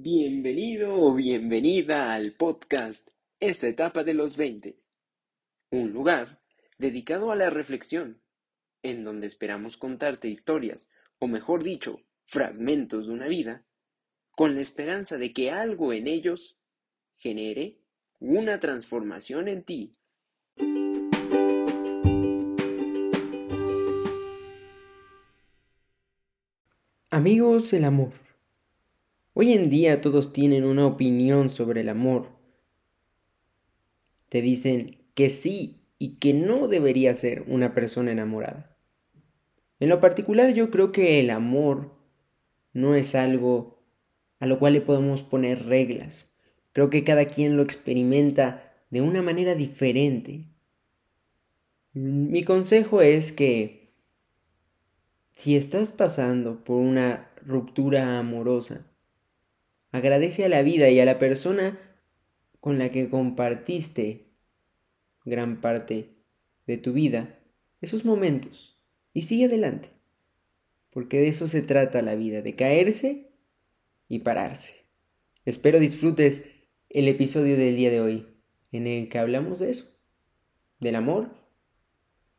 Bienvenido o bienvenida al podcast Esa etapa de los 20, un lugar dedicado a la reflexión, en donde esperamos contarte historias, o mejor dicho, fragmentos de una vida, con la esperanza de que algo en ellos genere una transformación en ti. Amigos, el amor. Hoy en día todos tienen una opinión sobre el amor. Te dicen que sí y que no debería ser una persona enamorada. En lo particular yo creo que el amor no es algo a lo cual le podemos poner reglas. Creo que cada quien lo experimenta de una manera diferente. Mi consejo es que si estás pasando por una ruptura amorosa, Agradece a la vida y a la persona con la que compartiste gran parte de tu vida esos momentos y sigue adelante. Porque de eso se trata la vida, de caerse y pararse. Espero disfrutes el episodio del día de hoy en el que hablamos de eso, del amor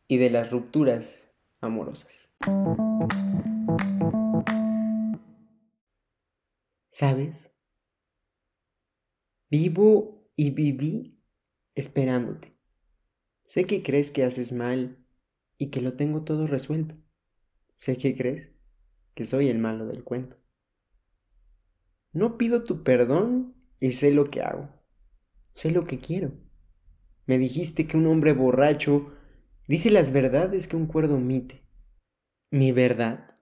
y de las rupturas amorosas. ¿Sabes? Vivo y viví esperándote. Sé que crees que haces mal y que lo tengo todo resuelto. Sé que crees que soy el malo del cuento. No pido tu perdón y sé lo que hago. Sé lo que quiero. Me dijiste que un hombre borracho dice las verdades que un cuerdo omite. Mi verdad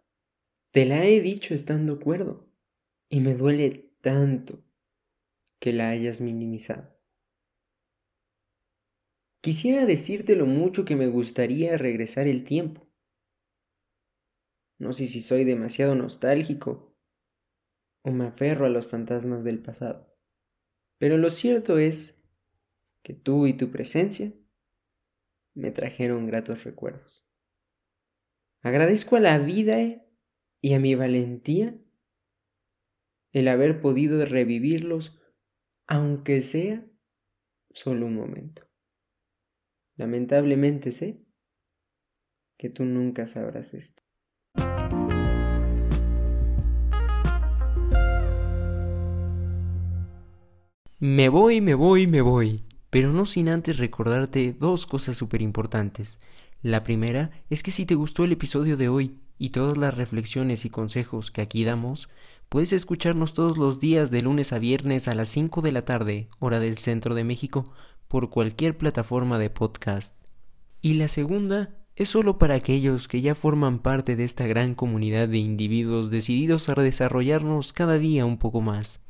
te la he dicho estando cuerdo y me duele tanto que la hayas minimizado. Quisiera decirte lo mucho que me gustaría regresar el tiempo. No sé si soy demasiado nostálgico o me aferro a los fantasmas del pasado, pero lo cierto es que tú y tu presencia me trajeron gratos recuerdos. Agradezco a la vida y a mi valentía el haber podido revivirlos, aunque sea solo un momento. Lamentablemente sé que tú nunca sabrás esto. Me voy, me voy, me voy, pero no sin antes recordarte dos cosas súper importantes. La primera es que si te gustó el episodio de hoy y todas las reflexiones y consejos que aquí damos, Puedes escucharnos todos los días de lunes a viernes a las 5 de la tarde, hora del centro de México, por cualquier plataforma de podcast. Y la segunda es solo para aquellos que ya forman parte de esta gran comunidad de individuos decididos a desarrollarnos cada día un poco más.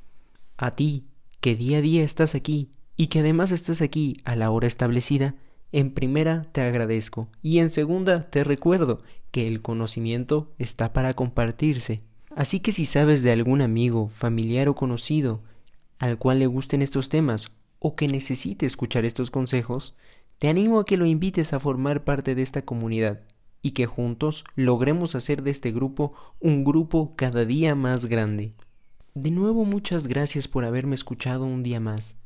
A ti, que día a día estás aquí y que además estás aquí a la hora establecida, en primera te agradezco y en segunda te recuerdo que el conocimiento está para compartirse Así que si sabes de algún amigo, familiar o conocido al cual le gusten estos temas o que necesite escuchar estos consejos, te animo a que lo invites a formar parte de esta comunidad y que juntos logremos hacer de este grupo un grupo cada día más grande. De nuevo muchas gracias por haberme escuchado un día más.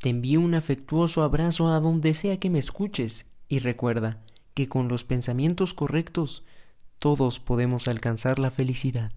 Te envío un afectuoso abrazo a donde sea que me escuches y recuerda que con los pensamientos correctos todos podemos alcanzar la felicidad.